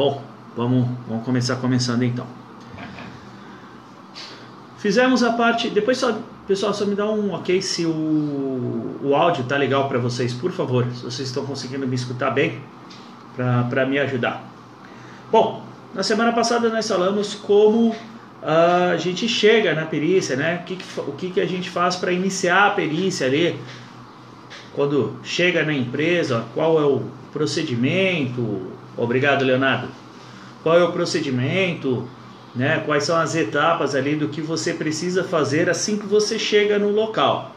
Bom, vamos, vamos começar começando então. Fizemos a parte. Depois só, pessoal, só me dá um ok se o, o áudio tá legal para vocês, por favor. Se vocês estão conseguindo me escutar bem, para me ajudar. Bom, na semana passada nós falamos como a gente chega na perícia, né? O que, o que, que a gente faz para iniciar a perícia ali, quando chega na empresa, qual é o procedimento. Obrigado, Leonardo. Qual é o procedimento, né? Quais são as etapas ali do que você precisa fazer assim que você chega no local.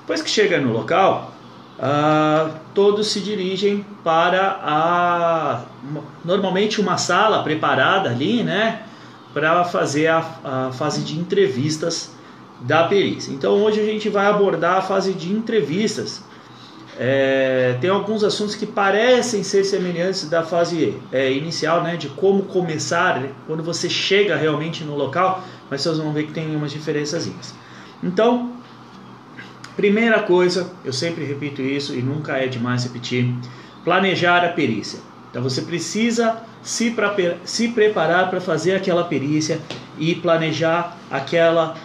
Depois que chega no local, uh, todos se dirigem para a normalmente uma sala preparada ali, né? Para fazer a, a fase de entrevistas da perícia. Então hoje a gente vai abordar a fase de entrevistas. É, tem alguns assuntos que parecem ser semelhantes da fase é, inicial, né, de como começar, né, quando você chega realmente no local, mas vocês vão ver que tem umas diferenças. Então, primeira coisa, eu sempre repito isso e nunca é demais repetir, planejar a perícia. Então você precisa se, pra, se preparar para fazer aquela perícia e planejar aquela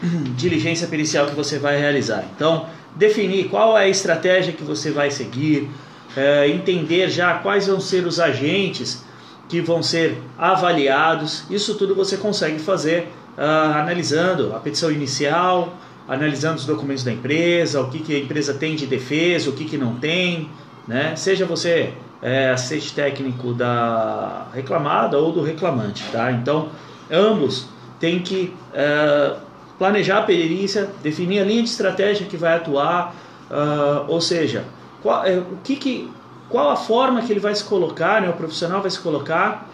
diligência pericial que você vai realizar. Então, definir qual é a estratégia que você vai seguir, é, entender já quais vão ser os agentes que vão ser avaliados. Isso tudo você consegue fazer uh, analisando a petição inicial, analisando os documentos da empresa, o que, que a empresa tem de defesa, o que, que não tem. Né? Seja você é, assistente técnico da reclamada ou do reclamante. Tá? Então, ambos têm que uh, planejar a perícia, definir a linha de estratégia que vai atuar, uh, ou seja, qual, é, o que, que, qual a forma que ele vai se colocar, né, o profissional vai se colocar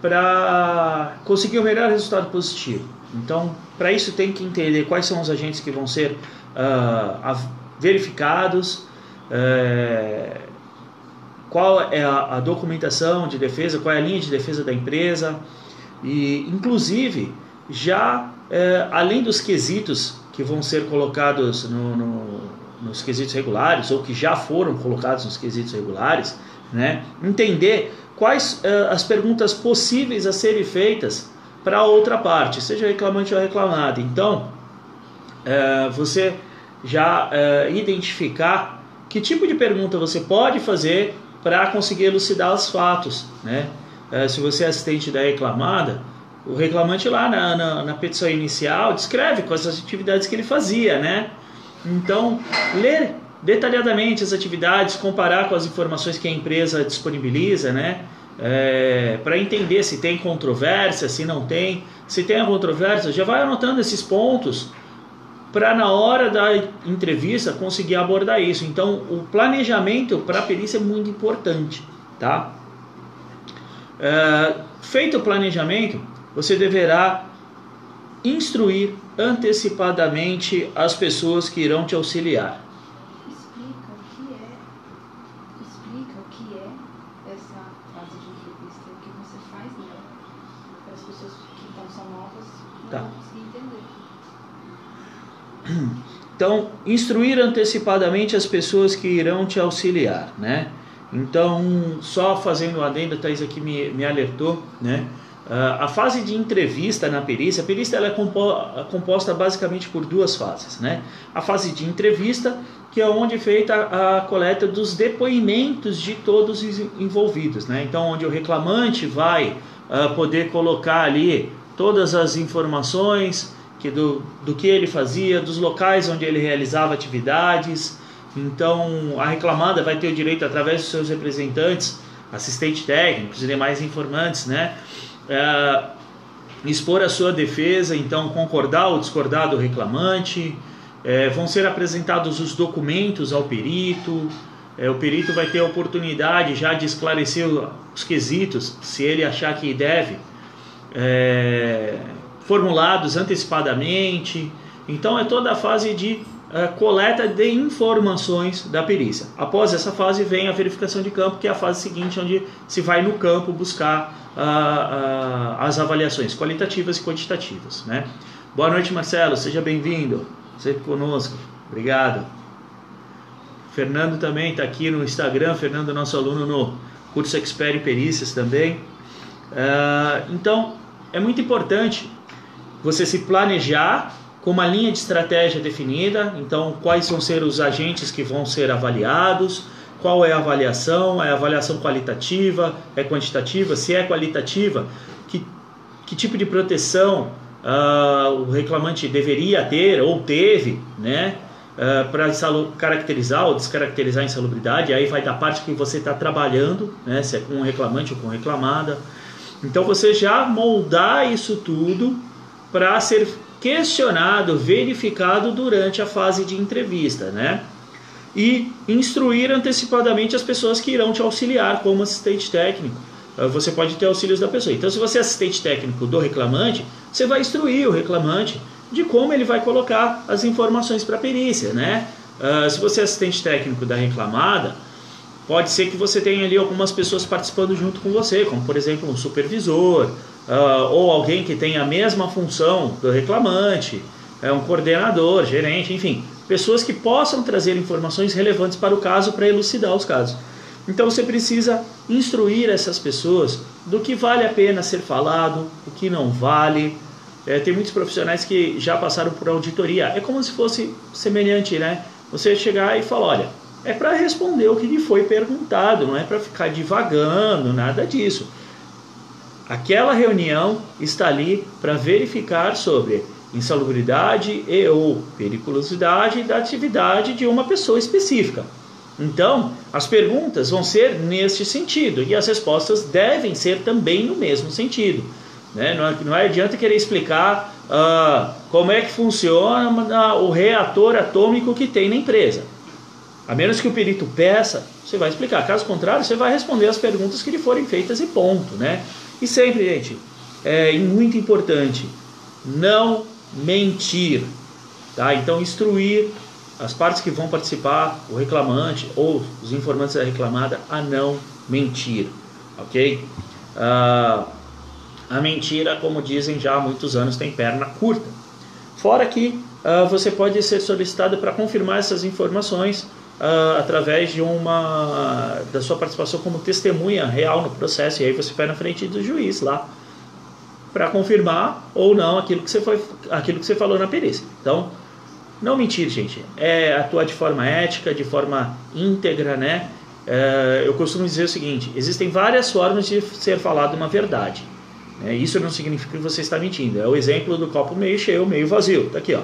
para conseguir o melhor resultado positivo. Então, para isso tem que entender quais são os agentes que vão ser uh, verificados, é, qual é a, a, documentação de defesa, qual é a linha de defesa da empresa e, inclusive, já é, além dos quesitos que vão ser colocados no, no, nos quesitos regulares ou que já foram colocados nos quesitos regulares, né, entender quais é, as perguntas possíveis a serem feitas para a outra parte, seja reclamante ou reclamado. Então, é, você já é, identificar que tipo de pergunta você pode fazer para conseguir elucidar os fatos, né? Se você é assistente da reclamada, o reclamante lá na, na, na, petição inicial descreve quais as atividades que ele fazia, né? Então, ler detalhadamente as atividades, comparar com as informações que a empresa disponibiliza, né? É, para entender se tem controvérsia, se não tem. Se tem a controvérsia, já vai anotando esses pontos para na hora da entrevista conseguir abordar isso. Então, o planejamento para a perícia é muito importante, tá? É, feito o planejamento, você deverá instruir antecipadamente as pessoas que irão te auxiliar. Explica o que é, explica o que é essa fase de entrevista, o que você faz nela, para as pessoas que então são novas não tá. vão conseguir entender. Então, instruir antecipadamente as pessoas que irão te auxiliar, né? Então, só fazendo um adendo, a Thais aqui me, me alertou, né? Uh, a fase de entrevista na perícia, a perícia ela é compo composta basicamente por duas fases. Né? A fase de entrevista, que é onde é feita a, a coleta dos depoimentos de todos os envolvidos. Né? Então, onde o reclamante vai uh, poder colocar ali todas as informações que do, do que ele fazia, dos locais onde ele realizava atividades. Então, a reclamada vai ter o direito, através dos seus representantes, assistente técnicos e demais informantes, né? É, expor a sua defesa, então concordar ou discordar do reclamante, é, vão ser apresentados os documentos ao perito, é, o perito vai ter a oportunidade já de esclarecer os quesitos, se ele achar que deve, é, formulados antecipadamente. Então é toda a fase de é, coleta de informações da perícia. Após essa fase vem a verificação de campo, que é a fase seguinte, onde se vai no campo buscar as avaliações qualitativas e quantitativas. Né? Boa noite, Marcelo, seja bem-vindo, sempre conosco, obrigado. Fernando também está aqui no Instagram, Fernando, nosso aluno no curso Expert em Perícias também. Uh, então, é muito importante você se planejar com uma linha de estratégia definida. Então, quais vão ser os agentes que vão ser avaliados, qual é a avaliação, é avaliação qualitativa, é quantitativa, se é qualitativa, que, que tipo de proteção uh, o reclamante deveria ter ou teve, né? Uh, para caracterizar ou descaracterizar a insalubridade, aí vai da parte que você está trabalhando, né, se é com reclamante ou com reclamada. Então você já moldar isso tudo para ser questionado, verificado durante a fase de entrevista, né? E instruir antecipadamente as pessoas que irão te auxiliar como assistente técnico. Uh, você pode ter auxílios da pessoa. Então, se você é assistente técnico do reclamante, você vai instruir o reclamante de como ele vai colocar as informações para a perícia, né? Uh, se você é assistente técnico da reclamada, pode ser que você tenha ali algumas pessoas participando junto com você, como por exemplo um supervisor, uh, ou alguém que tenha a mesma função do reclamante, é um coordenador, gerente, enfim, pessoas que possam trazer informações relevantes para o caso para elucidar os casos. Então você precisa instruir essas pessoas do que vale a pena ser falado, o que não vale, é, tem muitos profissionais que já passaram por auditoria. É como se fosse semelhante, né? Você chegar e falar, olha, é para responder o que lhe foi perguntado, não é para ficar divagando, nada disso. Aquela reunião está ali para verificar sobre insalubridade e ou periculosidade da atividade de uma pessoa específica. Então, as perguntas vão ser neste sentido e as respostas devem ser também no mesmo sentido. Né? Não, é, não é adianta querer explicar uh, como é que funciona o reator atômico que tem na empresa. A menos que o perito peça, você vai explicar. Caso contrário, você vai responder as perguntas que lhe forem feitas e ponto. Né? E sempre, gente, é muito importante não mentir. Tá? Então, instruir as partes que vão participar, o reclamante ou os informantes da reclamada, a não mentir. Ok? Uh, a mentira, como dizem já há muitos anos, tem perna curta. Fora que uh, você pode ser solicitado para confirmar essas informações uh, através de uma da sua participação como testemunha real no processo e aí você vai na frente do juiz lá para confirmar ou não aquilo que você foi aquilo que você falou na perícia. Então, não mentir, gente. É atuar de forma ética, de forma íntegra, né? É, eu costumo dizer o seguinte: existem várias formas de ser falado uma verdade. É, isso não significa que você está mentindo. É o exemplo do copo meio cheio, meio vazio. Está aqui, ó.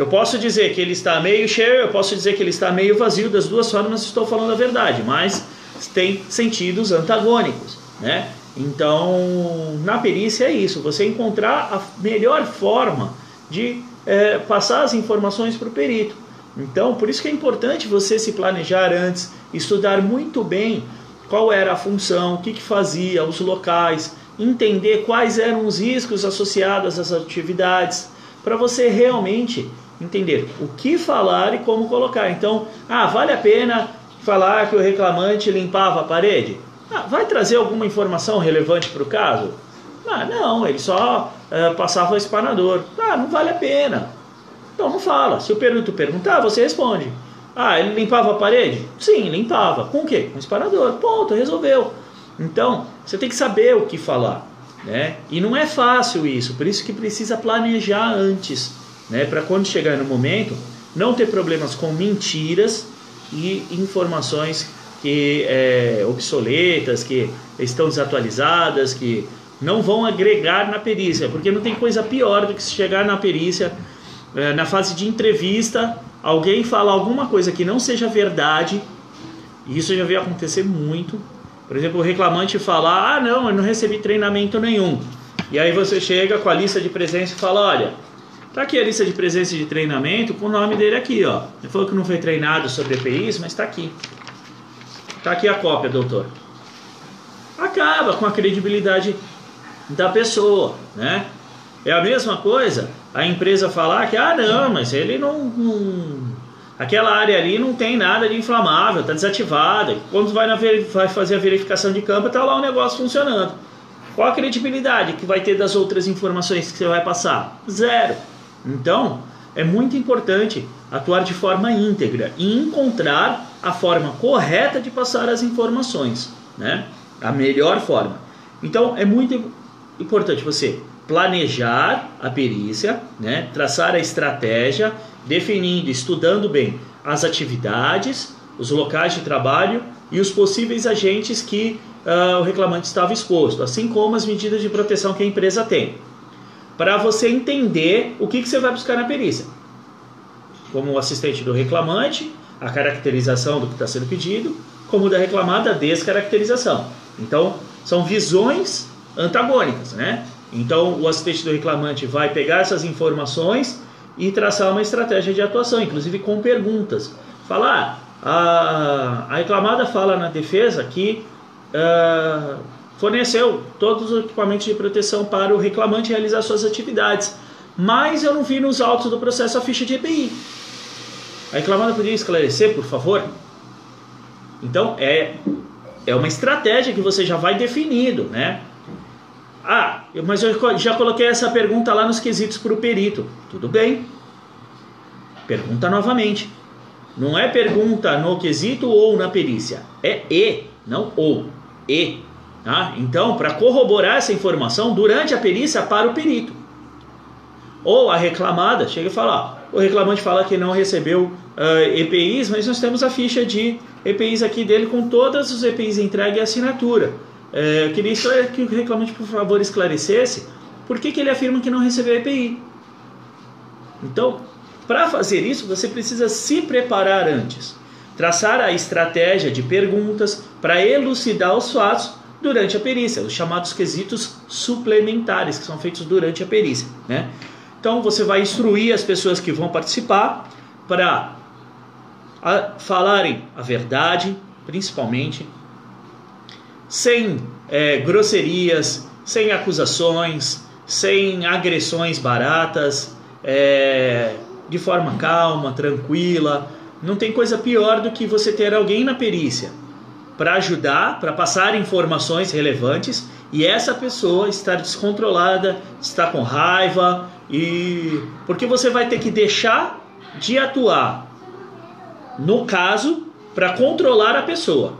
Eu posso dizer que ele está meio cheio, eu posso dizer que ele está meio vazio. Das duas formas estou falando a verdade, mas tem sentidos antagônicos, né? Então, na perícia é isso. Você encontrar a melhor forma de é, passar as informações para o perito. Então, por isso que é importante você se planejar antes, estudar muito bem qual era a função, o que, que fazia, os locais, entender quais eram os riscos associados às atividades, para você realmente entender o que falar e como colocar. Então, ah, vale a pena falar que o reclamante limpava a parede? Ah, vai trazer alguma informação relevante para o caso? Ah, não, ele só uh, passava o espanador. Ah, não vale a pena. Então não fala. Se o perito perguntar, você responde. Ah, ele limpava a parede? Sim, limpava. Com o quê? Com espanador. Ponto, resolveu. Então, você tem que saber o que falar, né? E não é fácil isso, por isso que precisa planejar antes, né? Para quando chegar no momento, não ter problemas com mentiras e informações que é, obsoletas, que estão desatualizadas, que não vão agregar na perícia, porque não tem coisa pior do que se chegar na perícia, é, na fase de entrevista, alguém fala alguma coisa que não seja verdade, e isso já veio acontecer muito, por exemplo, o reclamante falar: ah, não, eu não recebi treinamento nenhum. E aí você chega com a lista de presença e fala: olha, tá aqui a lista de presença de treinamento com o nome dele aqui, ó. Ele falou que não foi treinado sobre EPIs, mas está aqui. Tá aqui a cópia, doutor. Acaba com a credibilidade da pessoa, né? É a mesma coisa a empresa falar que, ah, não, mas ele não, não aquela área ali não tem nada de inflamável, está desativada. Quando vai, na, vai fazer a verificação de campo, está lá o negócio funcionando. Qual a credibilidade que vai ter das outras informações que você vai passar? Zero. Então, é muito importante atuar de forma íntegra e encontrar a forma correta de passar as informações, né? A melhor forma. Então é muito importante você planejar a perícia, né? Traçar a estratégia, definindo, estudando bem as atividades, os locais de trabalho e os possíveis agentes que uh, o reclamante estava exposto, assim como as medidas de proteção que a empresa tem para você entender o que, que você vai buscar na perícia. Como o assistente do reclamante, a caracterização do que está sendo pedido, como da reclamada, a descaracterização. Então, são visões antagônicas, né? Então, o assistente do reclamante vai pegar essas informações e traçar uma estratégia de atuação, inclusive com perguntas. Falar, ah, a, reclamada fala na defesa que uh, forneceu todos os equipamentos de proteção para o reclamante realizar suas atividades. Mas eu não vi nos autos do processo a ficha de EPI. A reclamada poderia esclarecer, por favor? Então, é, é uma estratégia que você já vai definindo, né? Ah, mas eu já coloquei essa pergunta lá nos quesitos para o perito. Tudo bem. Pergunta novamente. Não é pergunta no quesito ou na perícia. É e, não ou. E. Tá? Então, para corroborar essa informação durante a perícia para o perito. Ou a reclamada chega e fala: ó, o reclamante fala que não recebeu uh, ah, EPIs, mas nós temos a ficha de EPIs aqui dele com todos os EPIs entregue e assinatura. Uh, eu queria que o reclamante, por favor, esclarecesse por que, que ele afirma que não recebeu EPI. Então, para fazer isso, você precisa se preparar antes. Traçar a estratégia de perguntas para elucidar os fatos durante a perícia, os chamados quesitos suplementares que são feitos durante a perícia, né? Então você vai instruir as pessoas que vão participar para falarem a verdade, principalmente, sem é, grosserias, sem acusações, sem agressões baratas, é, de forma calma, tranquila. Não tem coisa pior do que você ter alguém na perícia para ajudar, para passar informações relevantes e essa pessoa estar descontrolada, estar com raiva e porque você vai ter que deixar de atuar no caso para controlar a pessoa.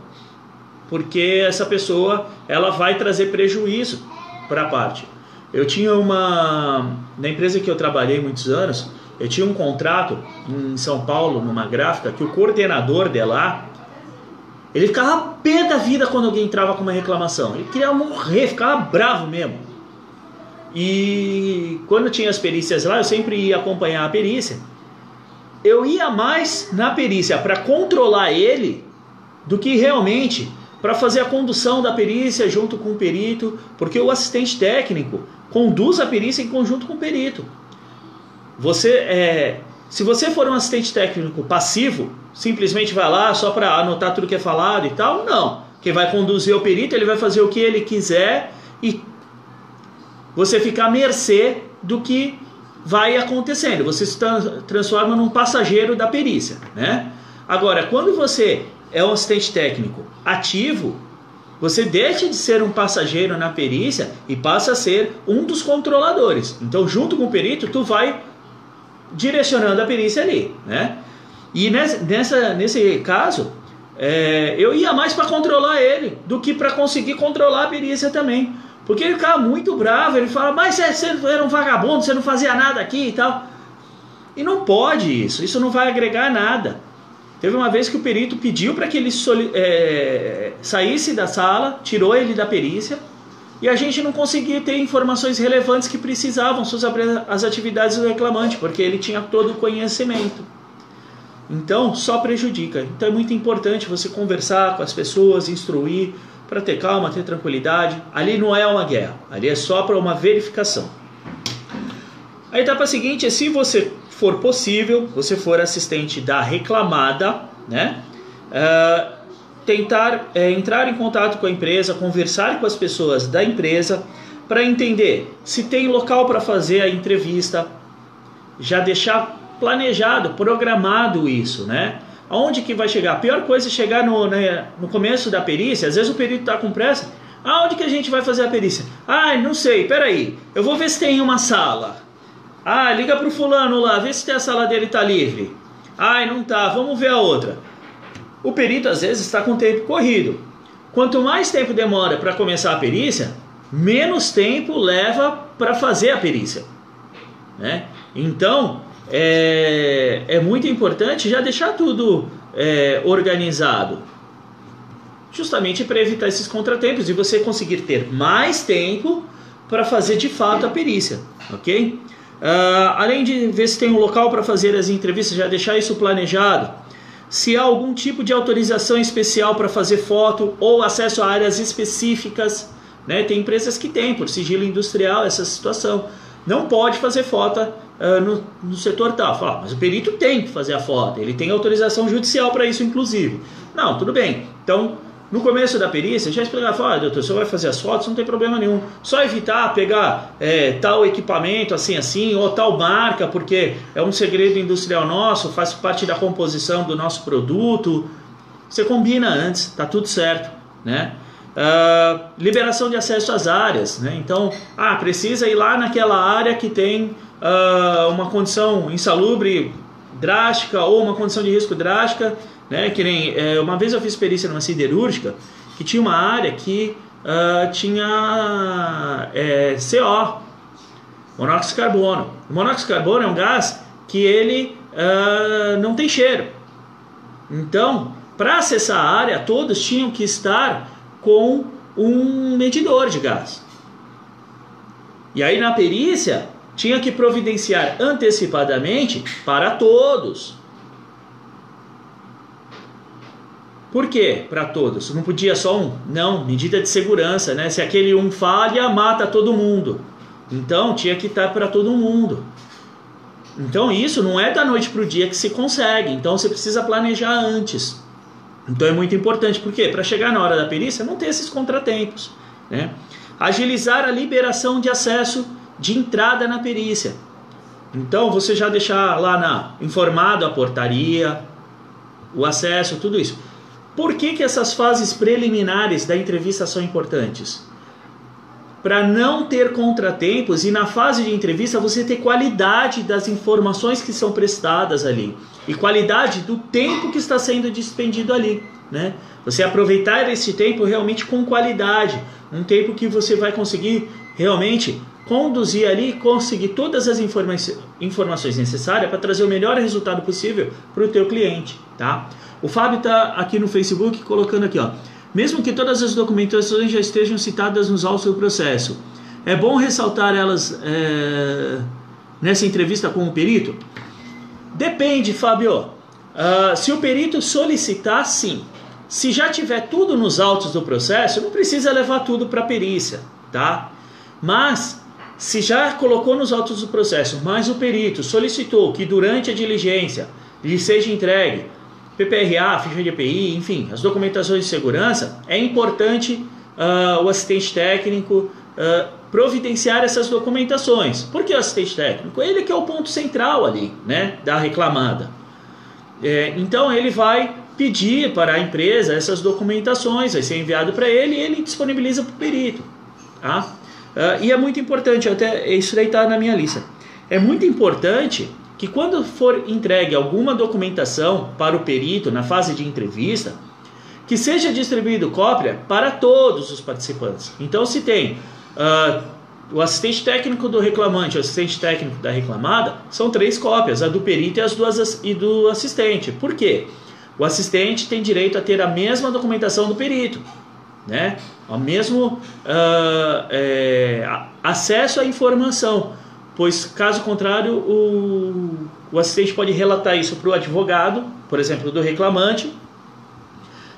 Porque essa pessoa, ela vai trazer prejuízo para a parte. Eu tinha uma na empresa que eu trabalhei muitos anos, eu tinha um contrato em São Paulo numa gráfica que o coordenador de lá ele ficava pé da vida quando alguém entrava com uma reclamação. Ele queria morrer, ficava bravo mesmo. E quando tinha as perícias lá, eu sempre ia acompanhar a perícia. Eu ia mais na perícia para controlar ele do que realmente para fazer a condução da perícia junto com o perito, porque o assistente técnico conduz a perícia em conjunto com o perito. Você é, se você for um assistente técnico passivo, simplesmente vai lá só para anotar tudo que é falado e tal, não. Quem vai conduzir o perito, ele vai fazer o que ele quiser e você fica à mercê do que vai acontecendo. Você se transforma num passageiro da perícia, né? Agora, quando você é um assistente técnico ativo, você deixa de ser um passageiro na perícia e passa a ser um dos controladores. Então, junto com o perito, tu vai direcionando a perícia ali, né? E nessa, nesse caso, é, eu ia mais para controlar ele do que para conseguir controlar a perícia também. Porque ele ficava muito bravo, ele fala, mas você, você era um vagabundo, você não fazia nada aqui e tal. E não pode isso, isso não vai agregar nada. Teve uma vez que o perito pediu para que ele é, saísse da sala, tirou ele da perícia, e a gente não conseguia ter informações relevantes que precisavam sobre as atividades do reclamante, porque ele tinha todo o conhecimento. Então, só prejudica. Então, é muito importante você conversar com as pessoas, instruir, para ter calma, ter tranquilidade. Ali não é uma guerra, ali é só para uma verificação. A etapa seguinte é se você for possível, você for assistente da reclamada, né? Uh, tentar é, entrar em contato com a empresa, conversar com as pessoas da empresa para entender se tem local para fazer a entrevista, já deixar planejado, programado isso, né? Aonde que vai chegar? A pior coisa é chegar no, né, no começo da perícia, às vezes o perito está com pressa. Aonde que a gente vai fazer a perícia? Ah, não sei, peraí, eu vou ver se tem uma sala. Ah, liga pro fulano lá, vê se a sala dele tá livre. Ai, não tá, vamos ver a outra. O perito às vezes está com tempo corrido. Quanto mais tempo demora para começar a perícia, menos tempo leva para fazer a perícia. Né? Então, é, é muito importante já deixar tudo é, organizado, justamente para evitar esses contratempos e você conseguir ter mais tempo para fazer de fato a perícia, ok? Uh, além de ver se tem um local para fazer as entrevistas, já deixar isso planejado. Se há algum tipo de autorização especial para fazer foto ou acesso a áreas específicas, né? Tem empresas que têm por sigilo industrial essa situação. Não pode fazer foto uh, no, no, setor tal. Fala, mas o perito tem que fazer a foto, ele tem autorização judicial para isso, inclusive. Não, tudo bem. Então, no começo da perícia, já explicava, olha, doutor, você vai fazer as fotos, não tem problema nenhum. Só evitar pegar é, tal equipamento assim, assim, ou tal marca, porque é um segredo industrial nosso, faz parte da composição do nosso produto. Você combina antes, tá tudo certo, né? Uh, liberação de acesso às áreas, né? Então, ah, precisa ir lá naquela área que tem uh, uma condição insalubre drástica ou uma condição de risco drástica né? Que nem, é, uma vez eu fiz perícia numa siderúrgica que tinha uma área que uh, tinha é, CO, monóxido de carbono. O monóxido de carbono é um gás que ele uh, não tem cheiro. Então, para acessar a área, todos tinham que estar com um medidor de gás. E aí na perícia tinha que providenciar antecipadamente para todos Por quê? Para todos. Não podia só um? Não, medida de segurança, né? Se aquele um falha, mata todo mundo. Então tinha que estar para todo mundo. Então isso não é da noite para o dia que se consegue. Então você precisa planejar antes. Então é muito importante. Por quê? Para chegar na hora da perícia não ter esses contratempos. Né? Agilizar a liberação de acesso de entrada na perícia. Então você já deixar lá na informado a portaria, o acesso, tudo isso. Por que, que essas fases preliminares da entrevista são importantes? Para não ter contratempos e na fase de entrevista você ter qualidade das informações que são prestadas ali e qualidade do tempo que está sendo despendido ali, né? Você aproveitar esse tempo realmente com qualidade, um tempo que você vai conseguir realmente conduzir ali e conseguir todas as informa informações necessárias para trazer o melhor resultado possível para o teu cliente, tá? O Fábio está aqui no Facebook colocando aqui, ó. Mesmo que todas as documentações já estejam citadas nos autos do processo, é bom ressaltar elas é, nessa entrevista com o perito? Depende, Fábio. Uh, se o perito solicitar, sim. Se já tiver tudo nos autos do processo, não precisa levar tudo para a perícia, tá? Mas se já colocou nos autos do processo, mas o perito solicitou que durante a diligência lhe seja entregue PPRA, ficha de EPI, enfim, as documentações de segurança, é importante uh, o assistente técnico uh, providenciar essas documentações. Por que o assistente técnico? Ele que é o ponto central ali, né, da reclamada. É, então ele vai pedir para a empresa essas documentações, vai ser enviado para ele e ele disponibiliza para o perito. Tá? Uh, e é muito importante, até isso daí está na minha lista. É muito importante que quando for entregue alguma documentação para o perito na fase de entrevista, que seja distribuído cópia para todos os participantes. Então, se tem uh, o assistente técnico do reclamante o assistente técnico da reclamada, são três cópias, a do perito e as duas e do assistente. Por quê? O assistente tem direito a ter a mesma documentação do perito, né? O mesmo uh, é, acesso à informação pois caso contrário o, o assistente pode relatar isso para o advogado, por exemplo, do reclamante,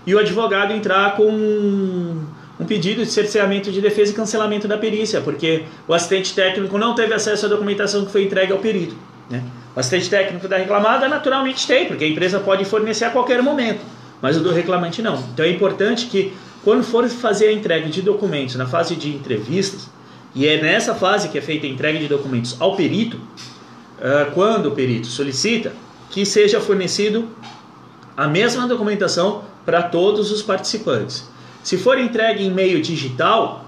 e o advogado entrar com um, um pedido de cerceamento de defesa e cancelamento da perícia, porque o assistente técnico não teve acesso à documentação que foi entregue ao perito. Né? O assistente técnico da reclamada naturalmente tem, porque a empresa pode fornecer a qualquer momento, mas o do reclamante não. Então é importante que, quando for fazer a entrega de documentos na fase de entrevistas, e é nessa fase que é feita a entrega de documentos ao perito, uh, quando o perito solicita que seja fornecido a mesma documentação para todos os participantes. Se for entregue em meio digital,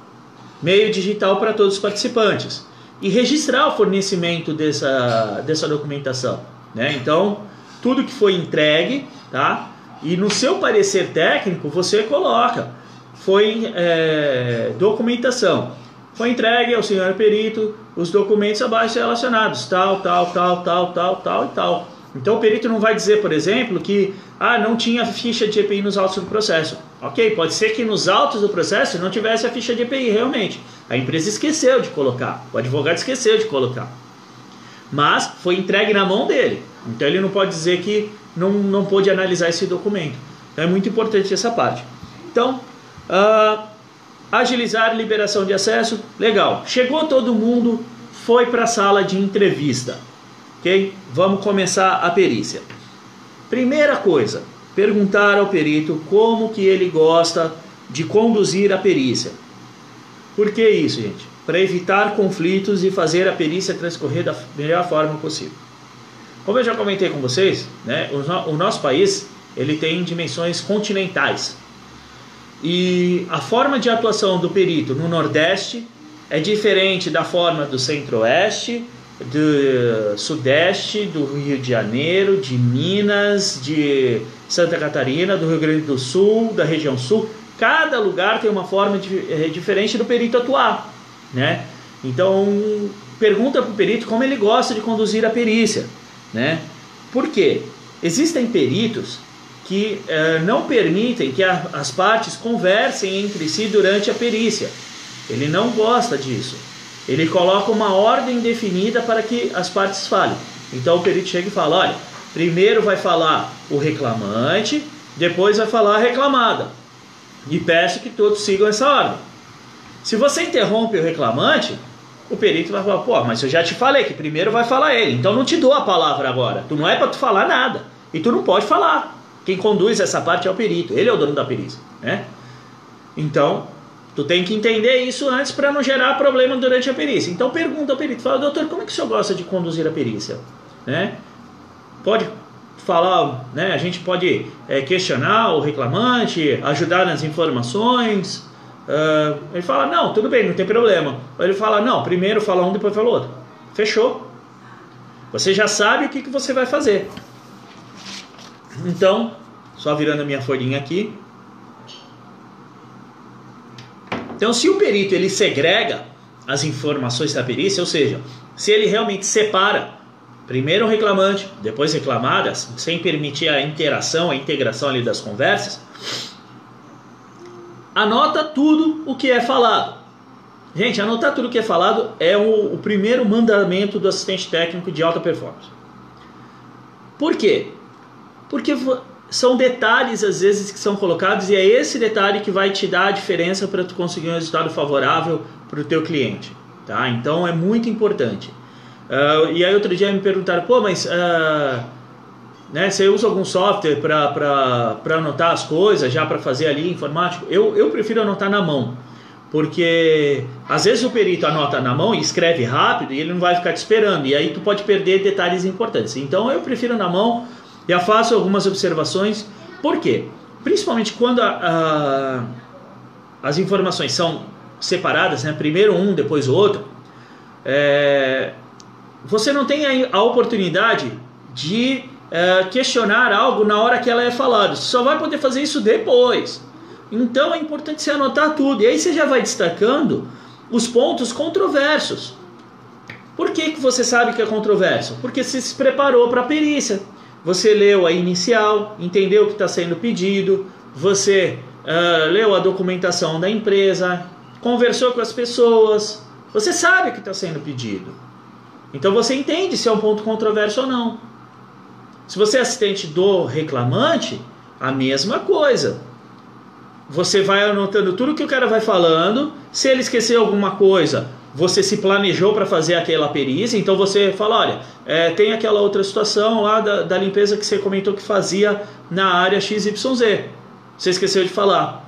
meio digital para todos os participantes. e registrar o fornecimento dessa, dessa documentação. Né? Então, tudo que foi entregue, tá? E no seu parecer técnico você coloca, foi é, documentação. Foi entregue ao senhor perito os documentos abaixo relacionados, tal, tal, tal, tal, tal, tal e tal. Então o perito não vai dizer, por exemplo, que ah, não tinha ficha de EPI nos autos do processo. Ok, pode ser que nos autos do processo não tivesse a ficha de EPI realmente. A empresa esqueceu de colocar, o advogado esqueceu de colocar. Mas foi entregue na mão dele. Então ele não pode dizer que não, não pôde analisar esse documento. Então é muito importante essa parte. Então, uh, agilizar liberação de acesso, legal. Chegou todo mundo, foi para a sala de entrevista. Ok? Vamos começar a perícia. Primeira coisa, perguntar ao perito como que ele gosta de conduzir a perícia. Por que isso, gente? Para evitar conflitos e fazer a perícia transcorrer da melhor forma possível. Como eu já comentei com vocês, né, o, o nosso país ele tem dimensões continentais. E a forma de atuação do perito no Nordeste é diferente da forma do Centro-Oeste, do Sudeste, do Rio de Janeiro, de Minas, de Santa Catarina, do Rio Grande do Sul, da região Sul. Cada lugar tem uma forma de, é, diferente do perito atuar, né? Então, pergunta para o perito como ele gosta de conduzir a perícia, né? Por quê? Existem peritos que é, não permitem que a, as partes conversem entre si durante a perícia. Ele não gosta disso. Ele coloca uma ordem definida para que as partes falem. Então o perito chega e fala: olha, primeiro vai falar o reclamante, depois vai falar a reclamada. E peço que todos sigam essa ordem. Se você interrompe o reclamante, o perito vai falar: pô, mas eu já te falei que primeiro vai falar ele, então não te dou a palavra agora. Tu não é para tu falar nada. E tu não pode falar. Quem conduz essa parte é o perito, ele é o dono da perícia, né? Então, Tu tem que entender isso antes para não gerar problema durante a perícia. Então pergunta ao perito, fala, doutor, como é que o senhor gosta de conduzir a perícia? Né? Pode falar, né? A gente pode é, questionar o reclamante, ajudar nas informações. Uh, ele fala, não, tudo bem, não tem problema. Ele fala, não, primeiro fala um, depois fala outro. Fechou. Você já sabe o que, que você vai fazer. Então, só virando a minha folhinha aqui, Então, se o perito ele segrega as informações da perícia, ou seja, se ele realmente separa primeiro o reclamante, depois reclamadas, sem permitir a interação, a integração ali das conversas, anota tudo o que é falado. Gente, anotar tudo o que é falado é o, o primeiro mandamento do assistente técnico de alta performance. Por quê? Porque são detalhes às vezes que são colocados e é esse detalhe que vai te dar a diferença para tu conseguir um resultado favorável para o teu cliente, tá? Então é muito importante. Uh, e aí outro dia me perguntaram, pô, mas uh, né, você usa algum software para anotar as coisas, já para fazer ali informático? Eu, eu prefiro anotar na mão, porque às vezes o perito anota na mão e escreve rápido e ele não vai ficar te esperando, e aí tu pode perder detalhes importantes. Então eu prefiro na mão já faço algumas observações. Por quê? Principalmente quando a, a, as informações são separadas, né? primeiro um, depois o outro, é, você não tem a, oportunidade de é, questionar algo na hora que ela é falada. Você só vai poder fazer isso depois. Então é importante você anotar tudo. E aí você já vai destacando os pontos controversos. Por que, que você sabe que é controverso? Porque você se preparou para a perícia. Você leu a inicial, entendeu o que está sendo pedido, você uh, leu a documentação da empresa, conversou com as pessoas, você sabe o que está sendo pedido. Então você entende se é um ponto controverso ou não. Se você é assistente do reclamante, a mesma coisa. Você vai anotando tudo que o cara vai falando. Se ele esquecer alguma coisa, você se planejou para fazer aquela perícia, então você fala, olha, é, tem aquela outra situação lá da, da, limpeza que você comentou que fazia na área XYZ. Você esqueceu de falar.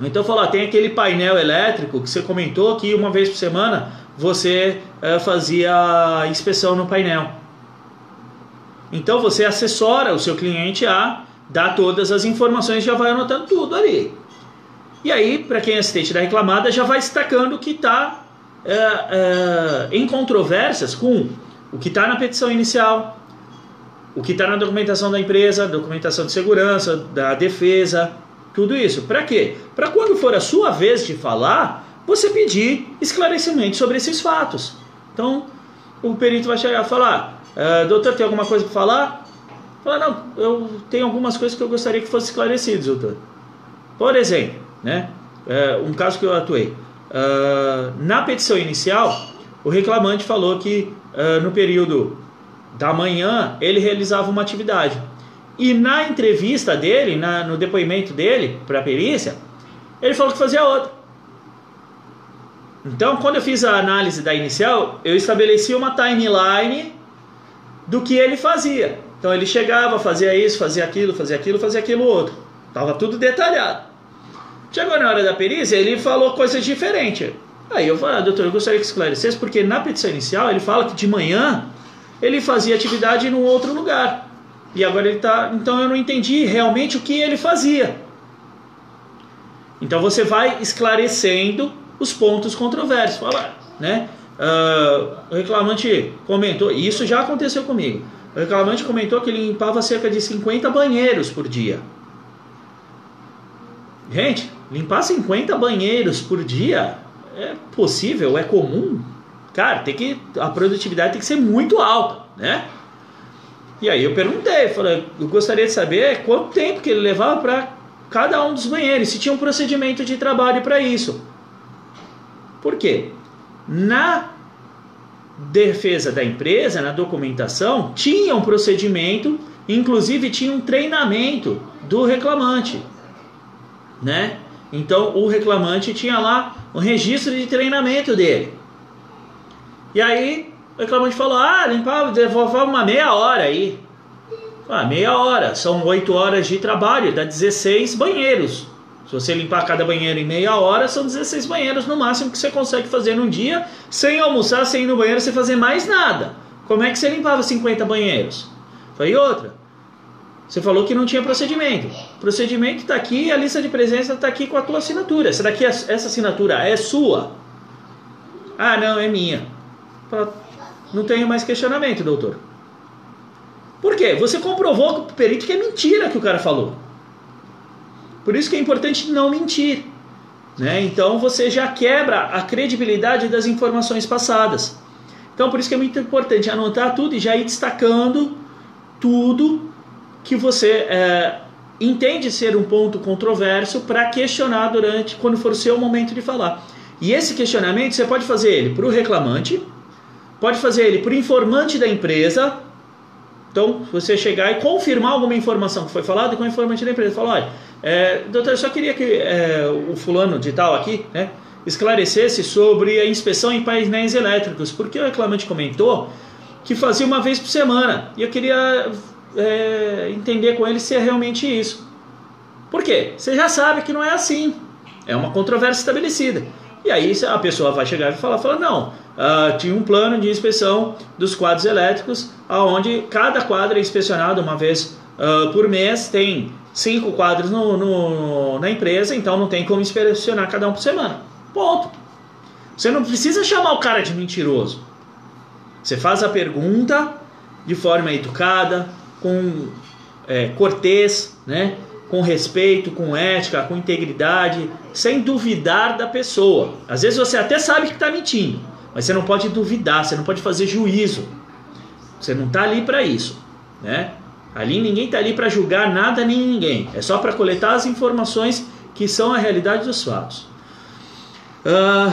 Então falar, tem aquele painel elétrico que você comentou que uma vez por semana você é, fazia inspeção no painel. Então você assessora o seu cliente a dar todas as informações, já vai anotando tudo ali. E aí, para quem é assistente da reclamada, já vai destacando que está é, é, em controvérsias com o que está na petição inicial, o que está na documentação da empresa, documentação de segurança, da defesa, tudo isso. Para quê? Para quando for a sua vez de falar, você pedir esclarecimento sobre esses fatos. Então, o perito vai chegar e falar: ah, Doutor, tem alguma coisa para falar? Fala, não, eu tenho algumas coisas que eu gostaria que fossem esclarecidas, doutor. Por exemplo, né, é, um caso que eu atuei. Uh, na petição inicial, o reclamante falou que uh, no período da manhã ele realizava uma atividade. E na entrevista dele, na, no depoimento dele para a perícia, ele falou que fazia outra. Então, quando eu fiz a análise da inicial, eu estabeleci uma timeline do que ele fazia. Então, ele chegava, fazia isso, fazia aquilo, fazia aquilo, fazia aquilo outro. Tava tudo detalhado. Chegou na hora da perícia, ele falou coisas diferentes. Aí eu falei, ah, doutor, eu gostaria que esclarecesse, porque na petição inicial ele fala que de manhã ele fazia atividade em um outro lugar. E agora ele está. Então eu não entendi realmente o que ele fazia. Então você vai esclarecendo os pontos controversos. Fala, né? Uh, o reclamante comentou, e isso já aconteceu comigo. O reclamante comentou que ele limpava cerca de 50 banheiros por dia. Gente, limpar 50 banheiros por dia é possível, é comum? Cara, tem que a produtividade tem que ser muito alta, né? E aí eu perguntei, falei, eu gostaria de saber quanto tempo que ele levava para cada um dos banheiros, se tinha um procedimento de trabalho para isso. Por quê? Na defesa da empresa, na documentação, tinha um procedimento, inclusive tinha um treinamento do reclamante, né? Então o reclamante tinha lá o registro de treinamento dele. E aí o reclamante falou: Ah, limpava, devolvava uma meia hora aí. Ah, meia hora, são oito horas de trabalho, dá 16 banheiros. Se você limpar cada banheiro em meia hora, são 16 banheiros no máximo que você consegue fazer num dia, sem almoçar, sem ir no banheiro, sem fazer mais nada. Como é que você limpava 50 banheiros? Foi outra. Você falou que não tinha procedimento. Procedimento está aqui, a lista de presença está aqui com a tua assinatura. Essa daqui, essa assinatura é sua? Ah, não, é minha. Não tenho mais questionamento, doutor. Por quê? Você comprovou com o perito que é mentira que o cara falou. Por isso que é importante não mentir. Né? Então você já quebra a credibilidade das informações passadas. Então por isso que é muito importante anotar tudo e já ir destacando tudo que você é, entende ser um ponto controverso para questionar durante quando for o seu momento de falar. E esse questionamento você pode fazer ele para o reclamante, pode fazer ele para o informante da empresa. Então, você chegar e confirmar alguma informação que foi falada com o informante da empresa, falar, olha, é, doutor, eu só queria que é, o fulano de tal aqui né, esclarecesse sobre a inspeção em painéis elétricos, porque o reclamante comentou que fazia uma vez por semana e eu queria é, entender com ele se é realmente isso. Por quê? Você já sabe que não é assim. É uma controvérsia estabelecida. E aí a pessoa vai chegar e falar, fala, não, uh, tinha um plano de inspeção dos quadros elétricos, aonde cada quadro é inspecionado uma vez uh, por mês, tem cinco quadros no, no, na empresa, então não tem como inspecionar cada um por semana. Ponto. Você não precisa chamar o cara de mentiroso. Você faz a pergunta de forma educada, com é, cortês, né? com respeito, com ética, com integridade, sem duvidar da pessoa. Às vezes você até sabe que está mentindo, mas você não pode duvidar, você não pode fazer juízo. Você não está ali para isso, né? Ali ninguém está ali para julgar nada nem ninguém. É só para coletar as informações que são a realidade dos fatos. Uh,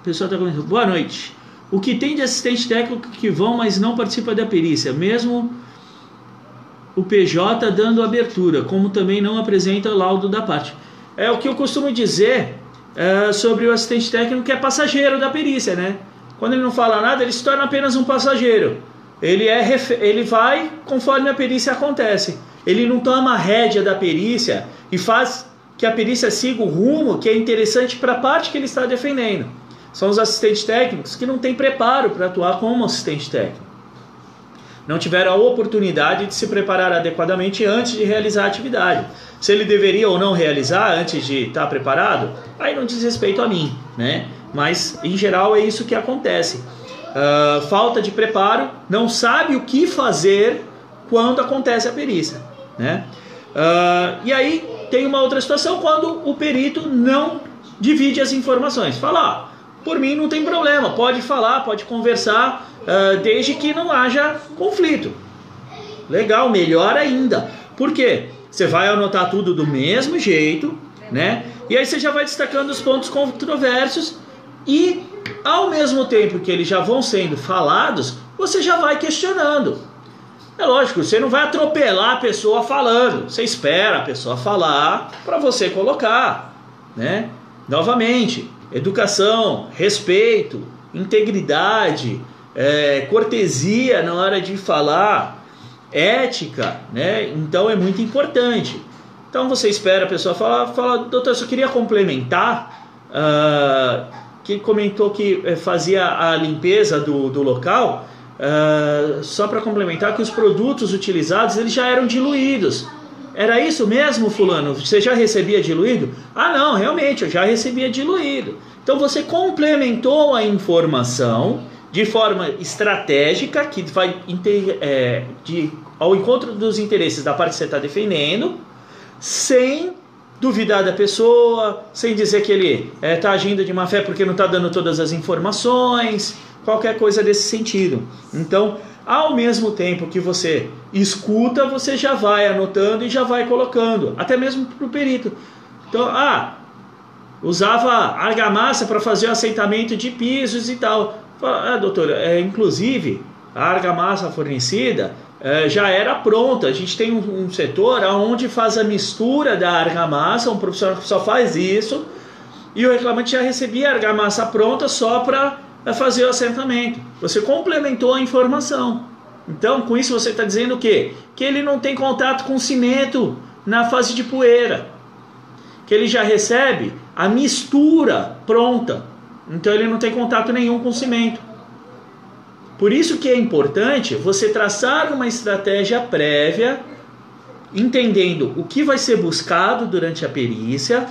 o pessoal está comentando. Boa noite. O que tem de assistente técnico que vão, mas não participa da perícia, mesmo o PJ dando abertura, como também não apresenta o laudo da parte. É o que eu costumo dizer uh, sobre o assistente técnico que é passageiro da perícia, né? Quando ele não fala nada, ele se torna apenas um passageiro. Ele, é, ele vai conforme a perícia acontece. Ele não toma a rédea da perícia e faz que a perícia siga o rumo que é interessante para a parte que ele está defendendo. São os assistentes técnicos que não têm preparo para atuar como assistente técnico. não tiveram a oportunidade de se preparar adequadamente antes de realizar a atividade. Se ele deveria ou não realizar antes de estar preparado, aí não diz respeito a mim, né? Mas em geral é isso que acontece. Uh, falta de preparo, não sabe o que fazer quando acontece a perícia, né? Uh, e aí tem uma outra situação quando o perito não divide as informações. Fala, ah, por mim não tem problema, pode falar, pode conversar, uh, desde que não haja conflito. Legal, melhor ainda. Por quê? Você vai anotar tudo do mesmo jeito, né? E aí você já vai destacando os pontos controversos e ao mesmo tempo que eles já vão sendo falados, você já vai questionando. É lógico, você não vai atropelar a pessoa falando. Você espera a pessoa falar para você colocar, né? Novamente, educação, respeito, integridade, é, cortesia na hora de falar, ética, né? Então é muito importante. Então você espera a pessoa falar, fala, doutor, eu só queria complementar, uh, que comentou que eh, fazia a limpeza do, do local, uh, só para complementar que os produtos utilizados eles já eram diluídos. Era isso mesmo, fulano? Você já recebia diluído? Ah, não, realmente, eu já recebia diluído. Então você complementou a informação de forma estratégica, que vai é, de, ao encontro dos interesses da parte que você está defendendo, sem duvidar da pessoa, sem dizer que ele está é, tá agindo de má fé porque não está dando todas as informações, qualquer coisa desse sentido. Então, ao mesmo tempo que você escuta, você já vai anotando e já vai colocando, até mesmo para o perito. Então, ah, usava argamassa para fazer o assentamento de pisos e tal. Ah, doutora, é, inclusive a argamassa fornecida é, já era pronta. A gente tem um, um, setor onde faz a mistura da argamassa, um profissional que só faz isso, e o reclamante já recebia a argamassa pronta só para fazer o assentamento. Você complementou a informação. Então, com isso você está dizendo o quê? Que ele não tem contato com cimento na fase de poeira. Que ele já recebe a mistura pronta. Então ele não tem contato nenhum com cimento. Por isso que é importante você traçar uma estratégia prévia, entendendo o que vai ser buscado durante a perícia,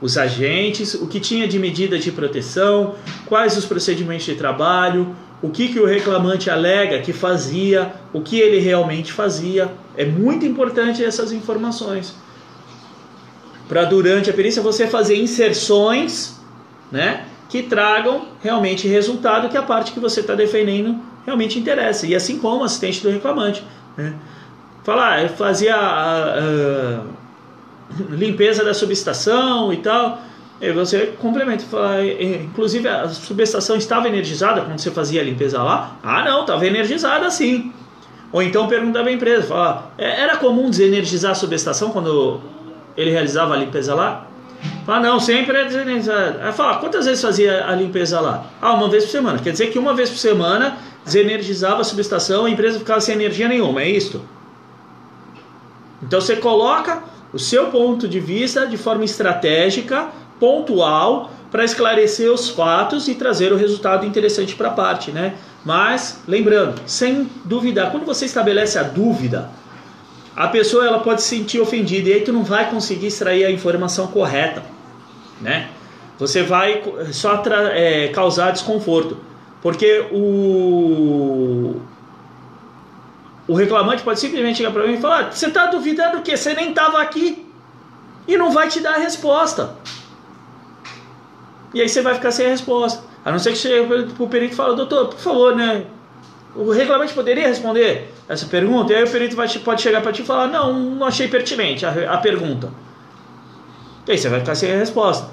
os agentes, o que tinha de medida de proteção, quais os procedimentos de trabalho, o que, que o reclamante alega que fazia, o que ele realmente fazia. É muito importante essas informações. Para durante a perícia você fazer inserções, né? que tragam realmente resultado que a parte que você está defendendo realmente interessa. E assim como o assistente do reclamante. Né? Falar, ah, fazia a, limpeza da subestação e tal. E você complementa, fala, inclusive a subestação estava energizada quando você fazia a limpeza lá? Ah, não, estava energizada sim. Ou então perguntava à empresa, fala, é, era comum desenergizar a subestação quando ele realizava a limpeza lá? Fala, não, sempre é desenernizado. Aí fala, quantas vezes fazia a limpeza lá? Ah, uma vez por semana. Quer dizer que uma vez por semana desenergizava a subestação, a empresa ficava sem energia nenhuma, é isto? Então você coloca o seu ponto de vista de forma estratégica, pontual, para esclarecer os fatos e trazer o resultado interessante para a parte, né? Mas lembrando, sem duvidar, quando você estabelece a dúvida, a pessoa ela pode se sentir ofendida e aí tu não vai conseguir extrair a informação correta, né? Você vai só é, causar desconforto, porque o o reclamante pode simplesmente chegar para mim e falar: você está duvidando o quê? Você nem estava aqui e não vai te dar a resposta. E aí você vai ficar sem a resposta. A não ser que chegue para o perito e fale: doutor, por favor, né? O reclamante poderia responder essa pergunta, e aí o perito vai, pode chegar para ti e falar: Não, não achei pertinente a, a pergunta. E aí você vai ficar sem a resposta.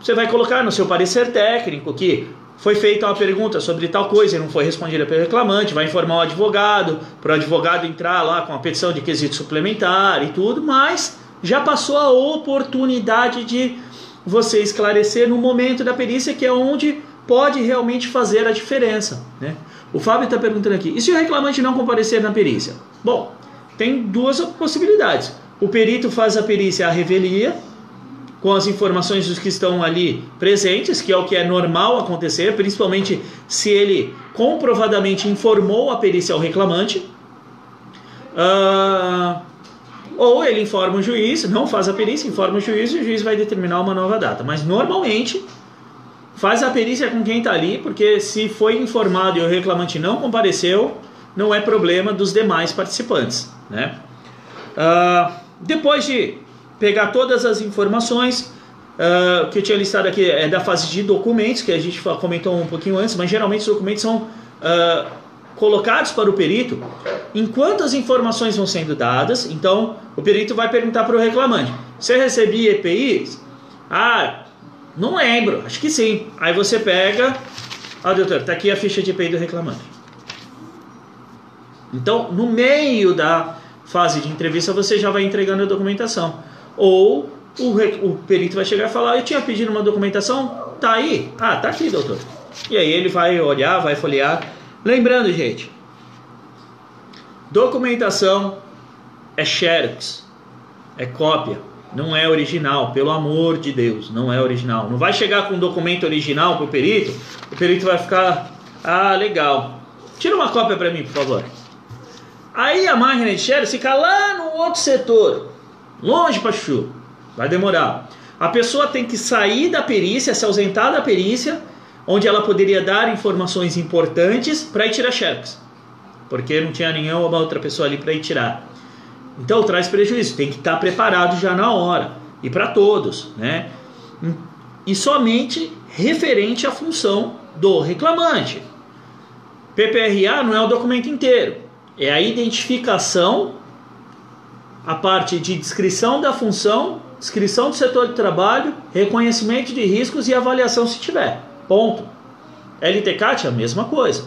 Você vai colocar no seu parecer técnico que foi feita uma pergunta sobre tal coisa e não foi respondida pelo reclamante, vai informar o advogado, para o advogado entrar lá com a petição de quesito suplementar e tudo, mas já passou a oportunidade de você esclarecer no momento da perícia, que é onde pode realmente fazer a diferença. Né? O Fábio está perguntando aqui: e se o reclamante não comparecer na perícia? Bom, tem duas possibilidades. O perito faz a perícia à revelia, com as informações dos que estão ali presentes, que é o que é normal acontecer, principalmente se ele comprovadamente informou a perícia ao reclamante. Uh, ou ele informa o juiz, não faz a perícia, informa o juiz e o juiz vai determinar uma nova data. Mas normalmente faz a perícia com quem está ali, porque se foi informado e o reclamante não compareceu, não é problema dos demais participantes. Né? Uh, depois de pegar todas as informações, uh, que eu tinha listado aqui é da fase de documentos, que a gente comentou um pouquinho antes, mas geralmente os documentos são uh, colocados para o perito enquanto as informações vão sendo dadas. Então, o perito vai perguntar para o reclamante: Você recebia EPIs? Ah, não lembro, acho que sim. Aí você pega, ah, doutor, está aqui a ficha de EPI do reclamante. Então, no meio da fase de entrevista, você já vai entregando a documentação. Ou o, o perito vai chegar e falar: Eu tinha pedido uma documentação, tá aí? Ah, tá aqui, doutor. E aí ele vai olhar, vai folhear. Lembrando, gente, documentação é xerox, é cópia, não é original, pelo amor de Deus, não é original. Não vai chegar com um documento original para o perito, o perito vai ficar, ah, legal. Tira uma cópia para mim, por favor. Aí a máquina de xerox fica lá no outro setor, longe para vai demorar. A pessoa tem que sair da perícia, se ausentar da perícia, onde ela poderia dar informações importantes para ir tirar xerox, porque não tinha nenhuma outra pessoa ali para ir tirar. Então traz prejuízo, tem que estar preparado já na hora e para todos, né? E somente referente à função do reclamante. PPRA não é o documento inteiro, é a identificação, a parte de descrição da função, descrição do setor de trabalho, reconhecimento de riscos e avaliação se tiver. Ponto. LTCAT é a mesma coisa,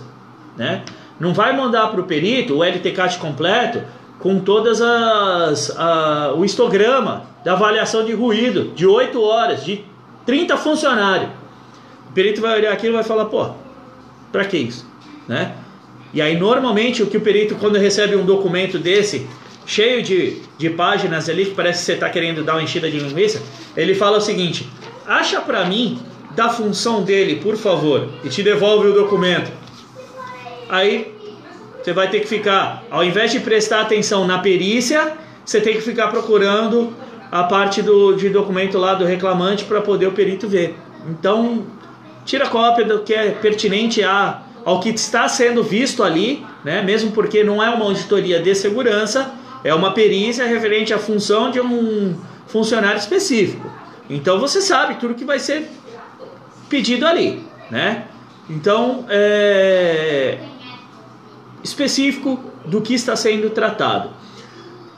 né? Não vai mandar para o perito o LTCAT completo com todas as a, o histograma da avaliação de ruído de 8 horas, de 30 funcionários. O perito vai olhar aquilo e vai falar, pô, para que isso? Né? E aí normalmente o que o perito quando recebe um documento desse, cheio de, de páginas ali, que parece que você está querendo dar uma enchida de linguiça, ele fala o seguinte, acha para mim da função dele, por favor, e te devolve o documento. Aí você vai ter que ficar, ao invés de prestar atenção na perícia, você tem que ficar procurando a parte do, de documento lá do reclamante para poder o perito ver. Então, tira cópia do que é pertinente a, ao que está sendo visto ali, né? mesmo porque não é uma auditoria de segurança, é uma perícia referente à função de um funcionário específico. Então você sabe tudo que vai ser pedido ali, né? Então, é, específico do que está sendo tratado.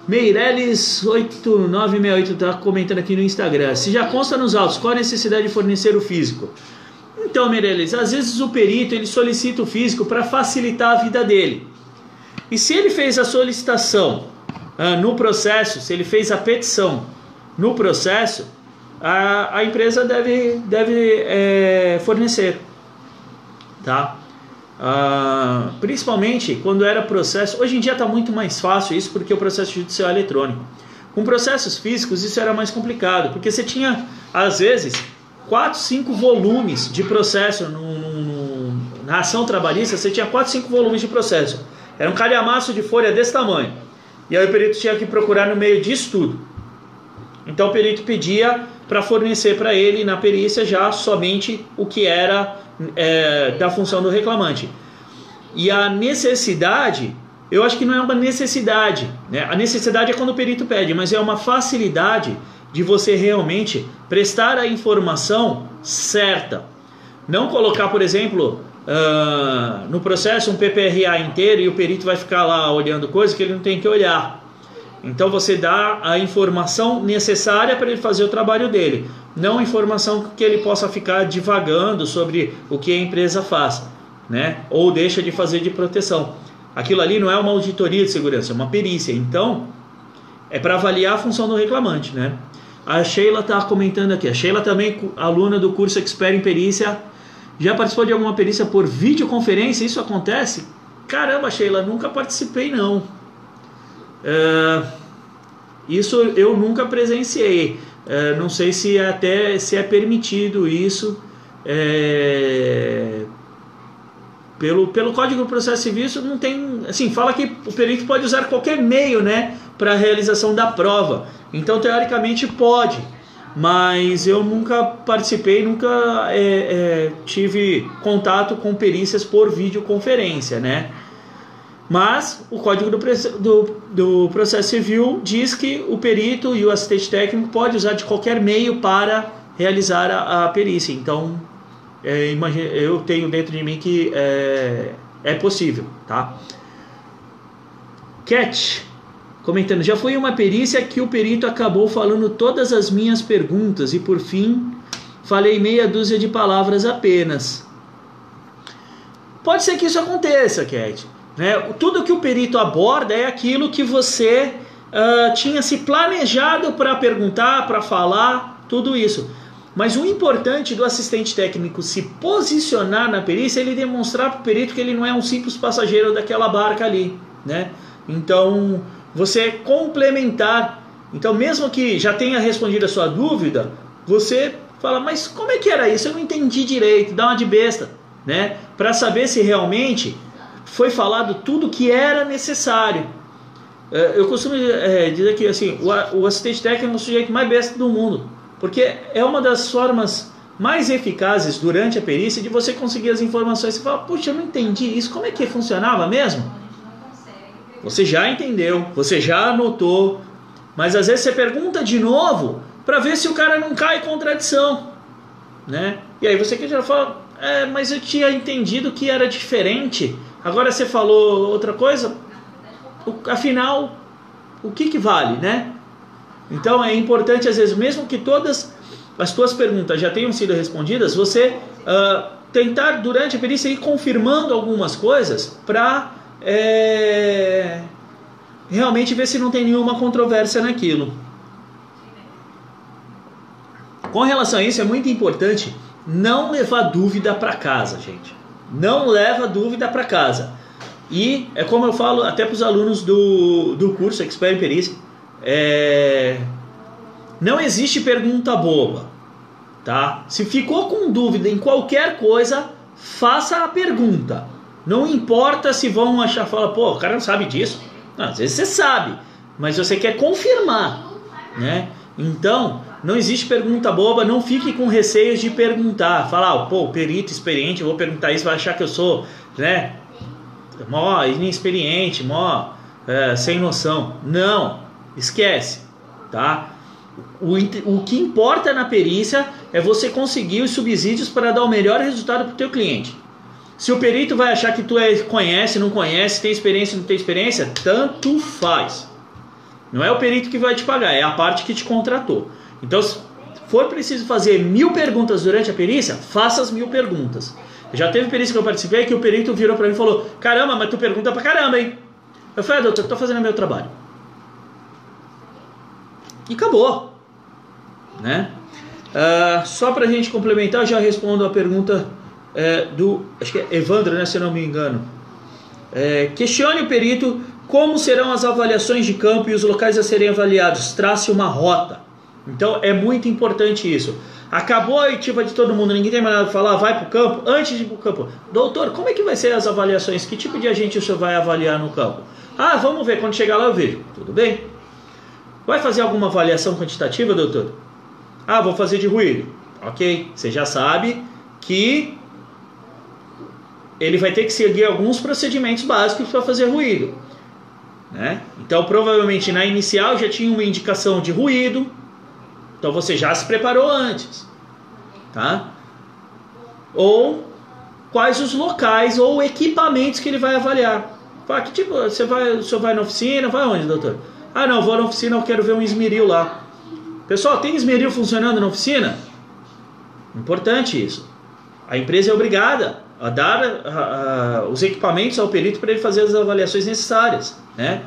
Meirelles 8968 está comentando aqui no Instagram. Se já consta nos autos, qual a necessidade de fornecer o físico? Então, Meirelles, às vezes o perito ele solicita o físico para facilitar a vida dele. E se ele fez a solicitação ah, no processo, se ele fez a petição no processo, a, a empresa deve, deve é, fornecer. Tá? Ah, principalmente quando era processo. Hoje em dia está muito mais fácil isso porque o processo judicial é eletrônico. Com processos físicos isso era mais complicado, porque você tinha, às vezes, 4, 5 volumes de processo no, no, na ação trabalhista, você tinha 4, 5 volumes de processo. Era um calhamaço de folha desse tamanho. E aí o perito tinha que procurar no meio disso tudo. Então o perito pedia para fornecer para ele na perícia já somente o que era é, da função do reclamante. E a necessidade, eu acho que não é uma necessidade. Né? A necessidade é quando o perito pede, mas é uma facilidade de você realmente prestar a informação certa. Não colocar, por exemplo, uh, no processo um PPRA inteiro e o perito vai ficar lá olhando coisas que ele não tem que olhar. Então você dá a informação necessária para ele fazer o trabalho dele, não informação que ele possa ficar divagando sobre o que a empresa faz, né? Ou deixa de fazer de proteção. Aquilo ali não é uma auditoria de segurança, é uma perícia. Então, é para avaliar a função do reclamante, né? A Sheila está comentando aqui. A Sheila também, aluna do curso Expert em Perícia, já participou de alguma perícia por videoconferência? Isso acontece? Caramba, Sheila, nunca participei não. Uh, isso eu nunca presenciei, É, não sei se é até se é permitido isso. É, pelo, pelo Código do Processo Civil, isso não tem. Assim, fala que o perito pode usar qualquer meio né, para a realização da prova. Então, teoricamente, pode. Mas eu nunca participei, nunca é, é, tive contato com perícias por videoconferência, né? Mas o Código do, do, do, Processo Civil diz que o perito e o assistente técnico pode usar de qualquer meio para realizar a, a perícia. Então, é, eu tenho dentro de mim que é, é possível, tá? Cat, comentando, já foi uma perícia que o perito acabou falando todas as minhas perguntas e por fim falei meia dúzia de palavras apenas. Pode ser que isso aconteça, Cat. Né? Tudo que o perito aborda é aquilo que você uh, tinha se planejado para perguntar, para falar, tudo isso. Mas o importante do assistente técnico se posicionar na perícia é ele demonstrar para o perito que ele não é um simples passageiro daquela barca ali, né? Então, você complementar. Então, mesmo que já tenha respondido a sua dúvida, você fala, mas como é que era isso? Eu não entendi direito, dá uma de besta, né? Para saber se realmente foi falado tudo que era necessário. É, eu costumo é, dizer que assim, o assistente técnico é o sujeito mais besta do mundo. Porque é uma das formas mais eficazes durante a perícia de você conseguir as informações. Você fala, puxa, eu não entendi isso, como é que funcionava mesmo? Você já entendeu, você já anotou, mas às vezes você pergunta de novo para ver se o cara não cai em contradição, né? E aí você que já fala, é, mas eu tinha entendido que era diferente. Agora você falou outra coisa. Afinal, o que que vale, né? Então é importante, às vezes, mesmo que todas as tuas perguntas já tenham sido respondidas, você uh, tentar durante a perícia ir confirmando algumas coisas para é, realmente ver se não tem nenhuma controvérsia naquilo. Com relação a isso, é muito importante não levar dúvida para casa, gente. Não leva dúvida para casa. E é como eu falo até para os alunos do, do curso Expert Perícia é... Não existe pergunta boba, tá? Se ficou com dúvida em qualquer coisa, faça a pergunta. Não importa se vão achar, fala, pô, o cara não sabe disso. Não, às vezes você sabe, mas você quer confirmar, né? Então, não existe pergunta boba, não fique com receios de perguntar. Falar, pô, perito experiente, vou perguntar isso, vai achar que eu sou, né? Mó inexperiente, mó é, sem noção. Não, Esquece, tá? O, o que importa na perícia é você conseguir os subsídios para dar o melhor resultado para o teu cliente. Se o perito vai achar que tu é, conhece, não conhece, tem experiência, não tem experiência, tanto faz. Não é o perito que vai te pagar, é a parte que te contratou. Então, se for preciso fazer mil perguntas durante a perícia, faça as mil perguntas. Já teve perícia que eu participei que o perito virou para mim e falou: Caramba, mas tu pergunta pra caramba, hein? Eu falei: ah, doutor, eu tô fazendo meu trabalho e acabou. Né? Uh, só para a gente complementar, já respondo a pergunta é, do, acho que é Evandro, né, se eu não me engano. É, questione o perito como serão as avaliações de campo e os locais a serem avaliados. Trace uma rota. Então é muito importante isso. Acabou a oitiva de todo mundo, ninguém tem mais nada para falar, vai para o campo. Antes de ir para o campo, doutor, como é que vai ser as avaliações? Que tipo de agente o senhor vai avaliar no campo? Ah, vamos ver, quando chegar lá eu vejo. Tudo bem? Vai fazer alguma avaliação quantitativa, doutor? Ah, vou fazer de ruído. Ok, você já sabe que ele vai ter que seguir alguns procedimentos básicos para fazer ruído. Né? Então, provavelmente na inicial já tinha uma indicação de ruído, então você já se preparou antes. Tá? Ou quais os locais ou equipamentos que ele vai avaliar. Fala, que tipo, você vai, o senhor vai na oficina, vai onde, doutor? Ah, não, vou na oficina, eu quero ver um esmeril lá. Pessoal, tem esmeril funcionando na oficina? Importante isso. A empresa é obrigada a dar a, a, os equipamentos ao perito para ele fazer as avaliações necessárias, né?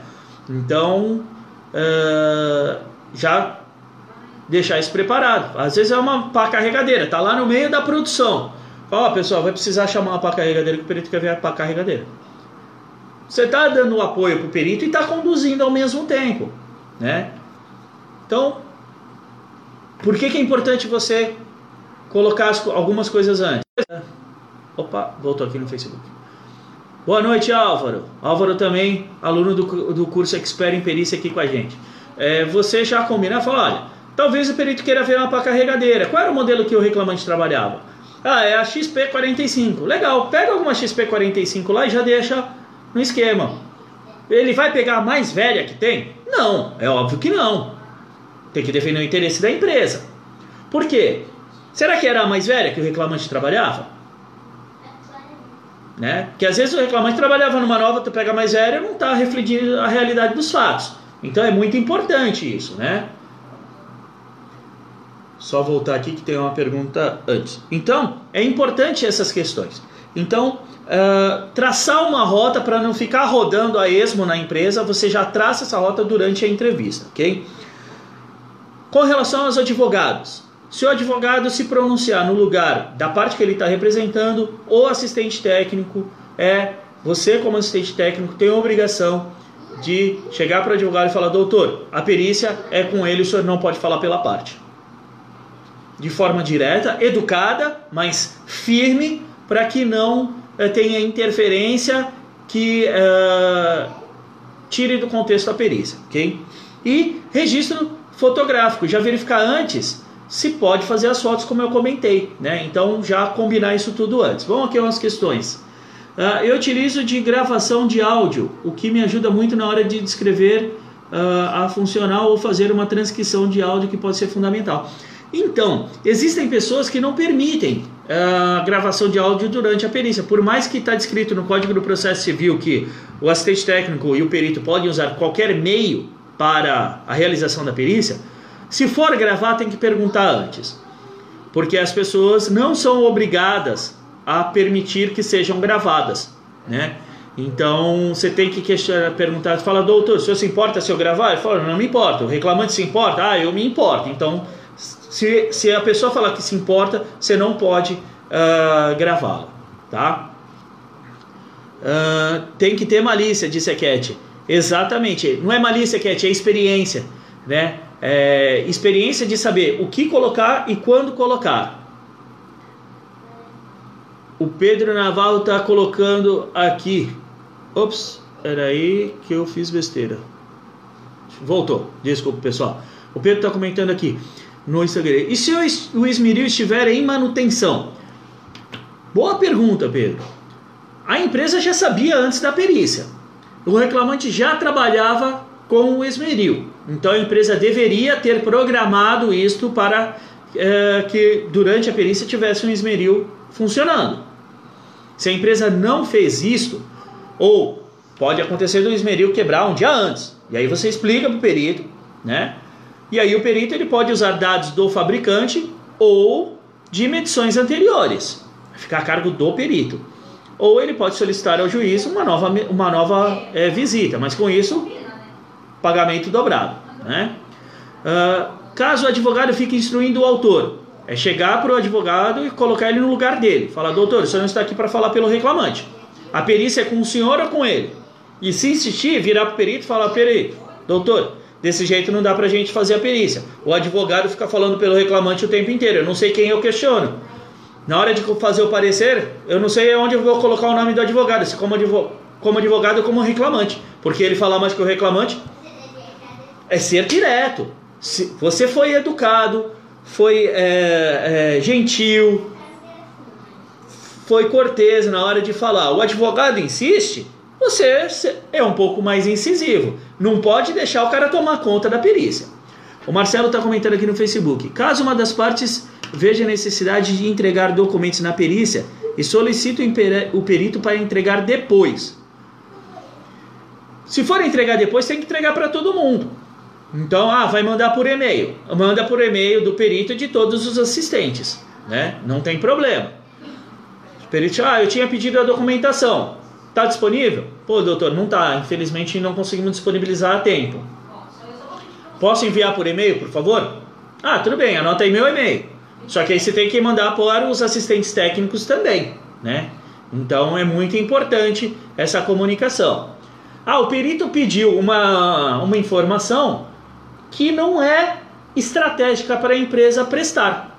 Então, uh, já deixar isso preparado. Às vezes é uma pá carregadeira, tá lá no meio da produção. Ó, oh, pessoal, vai precisar chamar uma pá carregadeira que o perito quer ver a pá carregadeira. Você está dando apoio para o perito e está conduzindo ao mesmo tempo. Né? Então, Por que, que é importante você colocar as, algumas coisas antes? Opa, voltou aqui no Facebook. Boa noite, Álvaro. Álvaro também, aluno do, do curso Expert em Perícia aqui com a gente. É, você já combina, fala, olha, talvez o perito queira ver uma para carregadeira. Qual era o modelo que o reclamante trabalhava? Ah, é a XP45. Legal, pega alguma XP45 lá e já deixa no esquema. Ele vai pegar a mais velha que tem? Não, é óbvio que não. Tem que defender o interesse da empresa. Por quê? Será que era a mais velha que o reclamante trabalhava? Né? Porque às vezes o reclamante trabalhava numa nova, tu pega mais e não está refletindo a realidade dos fatos. Então é muito importante isso, né? Só voltar aqui que tem uma pergunta antes. Então, é importante essas questões. Então, uh, traçar uma rota para não ficar rodando a esmo na empresa, você já traça essa rota durante a entrevista, ok? Com relação aos advogados, se o advogado se pronunciar no lugar da parte que ele está representando, o assistente técnico é você como assistente técnico tem a obrigação de chegar para o advogado e falar: doutor, a perícia é com ele, o senhor não pode falar pela parte. De forma direta, educada, mas firme, para que não uh, tenha interferência que uh, tire do contexto a perícia, ok? E registro fotográfico, já verificar antes se pode fazer as fotos como eu comentei, né? Então já combinar isso tudo antes. Vamos aqui umas questões. Uh, eu utilizo de gravação de áudio, o que me ajuda muito na hora de descrever uh, a funcional ou fazer uma transcrição de áudio que pode ser fundamental. Então, existem pessoas que não permitem a gravação de áudio durante a perícia. Por mais que está descrito no Código do Processo Civil que o assistente técnico e o perito podem usar qualquer meio para a realização da perícia, se for gravar, tem que perguntar antes. Porque as pessoas não são obrigadas a permitir que sejam gravadas, né? Então você tem que questionar, perguntar, fala, doutor, o senhor se importa se eu gravar? Ele fala, não me importa. O reclamante se importa? Ah, eu me importo. Então, se, se a pessoa falar que se importa, você não pode uh, gravá-la, tá? Uh, tem que ter malícia, disse a Cat. Exatamente. Não é malícia, Cat, é experiência, né? É, experiência de saber o que colocar e quando colocar. O Pedro Naval está colocando aqui. Ops, era aí que eu fiz besteira. Voltou, desculpa pessoal. O Pedro está comentando aqui no Instagram. E se o esmeril estiver em manutenção? Boa pergunta, Pedro. A empresa já sabia antes da perícia. O reclamante já trabalhava com o esmeril. Então a empresa deveria ter programado isto para é, que durante a perícia tivesse um esmeril funcionando. Se a empresa não fez isto, ou pode acontecer do esmeril quebrar um dia antes, e aí você explica para o perito, né? E aí o perito ele pode usar dados do fabricante ou de medições anteriores, ficar a cargo do perito. Ou ele pode solicitar ao juiz uma nova, uma nova é, visita, mas com isso, pagamento dobrado. Né? Uh, caso o advogado fique instruindo o autor é chegar para o advogado e colocar ele no lugar dele. Falar, doutor, o senhor não está aqui para falar pelo reclamante. A perícia é com o senhor ou com ele? E se insistir, virar para o perito e falar, perito, doutor, desse jeito não dá para a gente fazer a perícia. O advogado fica falando pelo reclamante o tempo inteiro. Eu não sei quem eu questiono. Na hora de fazer o parecer, eu não sei onde eu vou colocar o nome do advogado, se como, advogado, ou como reclamante. Porque ele falar mais que o reclamante é ser direto. Se você foi educado, foi é, é, gentil, foi cortês na hora de falar. O advogado insiste, você é um pouco mais incisivo. Não pode deixar o cara tomar conta da perícia. O Marcelo está comentando aqui no Facebook. Caso uma das partes veja a necessidade de entregar documentos na perícia e solicita o perito para entregar depois. Se for entregar depois, tem que entregar para todo mundo. Então, ah, vai mandar por e-mail. Manda por e-mail do perito e de todos os assistentes, né? Não tem problema. O perito, ah, eu tinha pedido a documentação. Tá disponível? Pô, doutor, não tá. Infelizmente não conseguimos disponibilizar a tempo. Posso enviar por e-mail, por favor? Ah, tudo bem, anota aí meu e-mail. Só que aí você tem que mandar para os assistentes técnicos também, né? Então é muito importante essa comunicação. Ah, o perito pediu uma, uma informação que não é estratégica para a empresa prestar.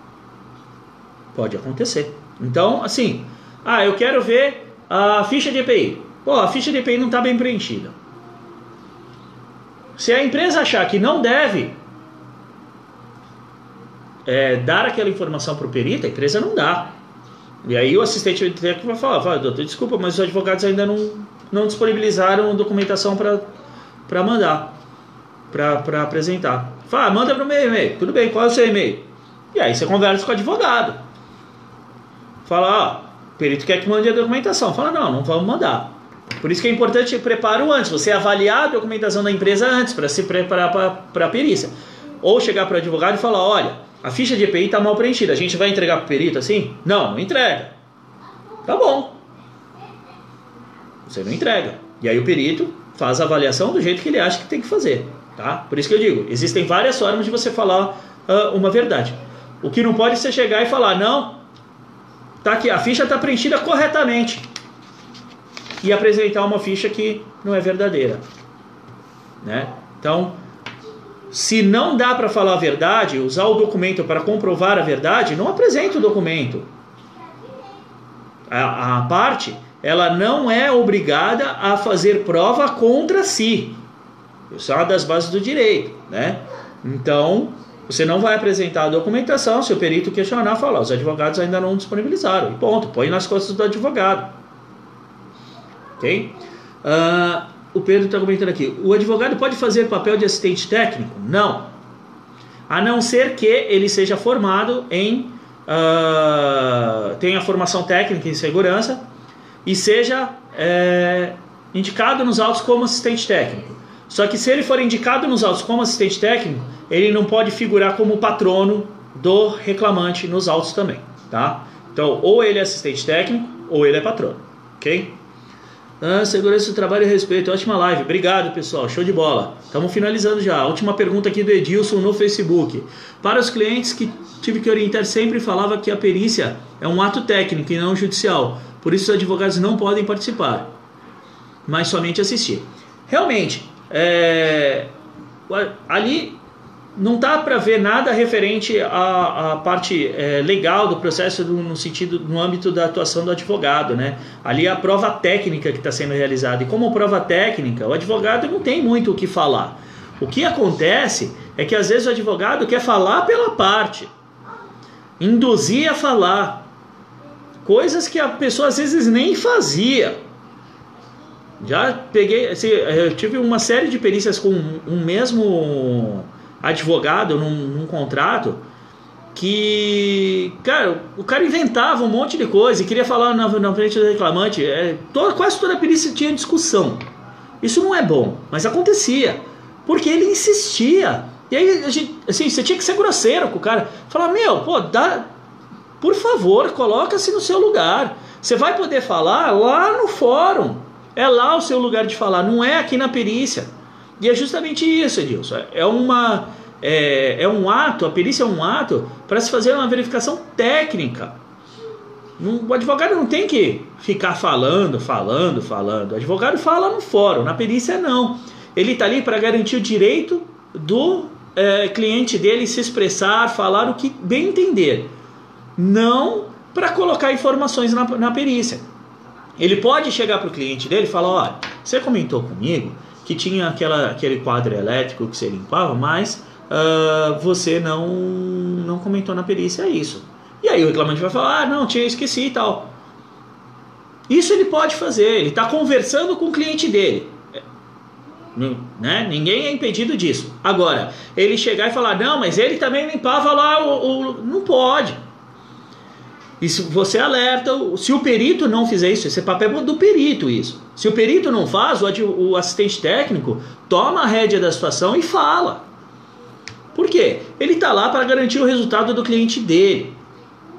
Pode acontecer. Então, assim, ah, eu quero ver a ficha de EPI. Pô, a ficha de EPI não está bem preenchida. Se a empresa achar que não deve é, dar aquela informação para o perito, a empresa não dá. E aí o assistente técnico vai falar, vai, doutor, desculpa, mas os advogados ainda não, não disponibilizaram documentação para mandar, para apresentar. Fala, manda para o meu e-mail. Tudo bem, qual é o seu e-mail? E aí você conversa com o advogado. Fala, ó, o perito quer que mande a documentação. Fala, não, não vamos mandar. Por isso que é importante preparar antes, você avaliar a documentação da empresa antes, para se preparar para a perícia. Ou chegar para o advogado e falar, olha, a ficha de EPI está mal preenchida. A gente vai entregar para o perito assim? Não, não entrega. Tá bom. Você não entrega. E aí o perito faz a avaliação do jeito que ele acha que tem que fazer. Tá? Por isso que eu digo, existem várias formas de você falar uh, uma verdade. O que não pode é você chegar e falar, não, tá aqui, a ficha está preenchida corretamente. E apresentar uma ficha que não é verdadeira. Né? Então, se não dá para falar a verdade, usar o documento para comprovar a verdade, não apresente o documento. A, a parte, ela não é obrigada a fazer prova contra si. Isso é uma das bases do direito, né? Então, você não vai apresentar a documentação se o perito questionar, falar, os advogados ainda não disponibilizaram. E ponto, põe nas costas do advogado. Ok? Uh, o Pedro está comentando aqui. O advogado pode fazer papel de assistente técnico? Não. A não ser que ele seja formado em. Uh, tenha formação técnica em segurança e seja é, indicado nos autos como assistente técnico. Só que se ele for indicado nos autos como assistente técnico, ele não pode figurar como patrono do reclamante nos autos também, tá? Então, ou ele é assistente técnico ou ele é patrono, ok? Ah, segurança do trabalho e respeito. Ótima live. Obrigado, pessoal. Show de bola. Estamos finalizando já. Última pergunta aqui do Edilson no Facebook. Para os clientes que tive que orientar, sempre falava que a perícia é um ato técnico e não judicial. Por isso, os advogados não podem participar, mas somente assistir. Realmente, é... ali não dá para ver nada referente à, à parte é, legal do processo no sentido no âmbito da atuação do advogado, né? Ali é a prova técnica que está sendo realizada e como prova técnica, o advogado não tem muito o que falar. O que acontece é que às vezes o advogado quer falar pela parte, induzir a falar coisas que a pessoa às vezes nem fazia. Já peguei, assim, eu tive uma série de perícias com um mesmo advogado num, num contrato que, cara, o cara inventava um monte de coisa e queria falar na, na frente do reclamante. É, toda, quase toda perícia tinha discussão. Isso não é bom, mas acontecia. Porque ele insistia. E aí, a gente, assim, você tinha que ser grosseiro com o cara. Falar, meu, pô, dá, por favor, coloca-se no seu lugar. Você vai poder falar lá no fórum. É lá o seu lugar de falar, não é aqui na perícia. E é justamente isso, Edilson. É, uma, é, é um ato, a perícia é um ato para se fazer uma verificação técnica. o advogado não tem que ficar falando, falando, falando. O advogado fala no fórum, na perícia não. Ele está ali para garantir o direito do é, cliente dele se expressar, falar o que bem entender. Não para colocar informações na, na perícia. Ele pode chegar para o cliente dele e falar: olha, você comentou comigo que tinha aquela, aquele quadro elétrico que você limpava, mas uh, você não, não comentou na perícia isso. E aí o reclamante vai falar, ah, não, tinha esqueci e tal. Isso ele pode fazer, ele está conversando com o cliente dele. Né? Ninguém é impedido disso. Agora, ele chegar e falar, não, mas ele também limpava lá o. o... Não pode. E se você alerta, se o perito não fizer isso, esse é papel do perito isso. Se o perito não faz, o, assistente técnico toma a rédea da situação e fala. Por quê? Ele está lá para garantir o resultado do cliente dele,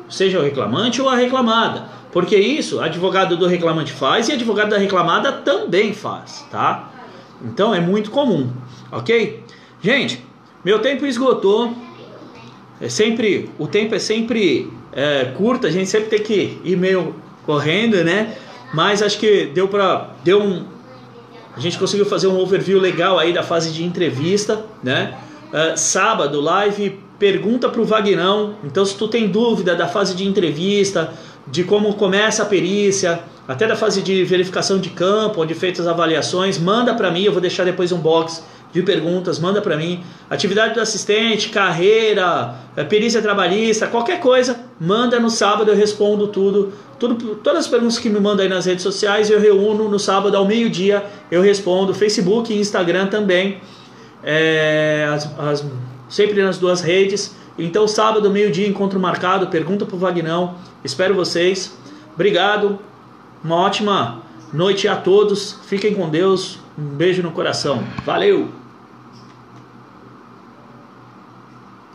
seja o reclamante ou a reclamada. Porque isso, advogado do reclamante faz e advogado da reclamada também faz, tá? Então é muito comum, ok? Gente, meu tempo esgotou. É sempre, o tempo é sempre é, curto, a gente sempre tem que ir meio correndo, né? Mas acho que deu para deu um a gente conseguiu fazer um overview legal aí da fase de entrevista, né? Uh, sábado, live pergunta para o Vagnão. Então, se tu tem dúvida da fase de entrevista, de como começa a perícia, até da fase de verificação de campo, onde feitas as avaliações, manda para mim. Eu vou deixar depois um box de perguntas, manda para mim. Atividade do assistente, carreira, eh, perícia trabalhista, qualquer coisa, manda no sábado, eu respondo tudo. tudo todas as perguntas que me mandam aí nas redes sociais, eu reúno no sábado ao meio-dia, eu respondo. Facebook e Instagram também. É, as, as, sempre nas duas redes. Então, sábado, meio-dia, encontro marcado. Pergunta pro Vagnão. Espero vocês. Obrigado. Uma ótima noite a todos. Fiquem com Deus. Um beijo no coração. Valeu!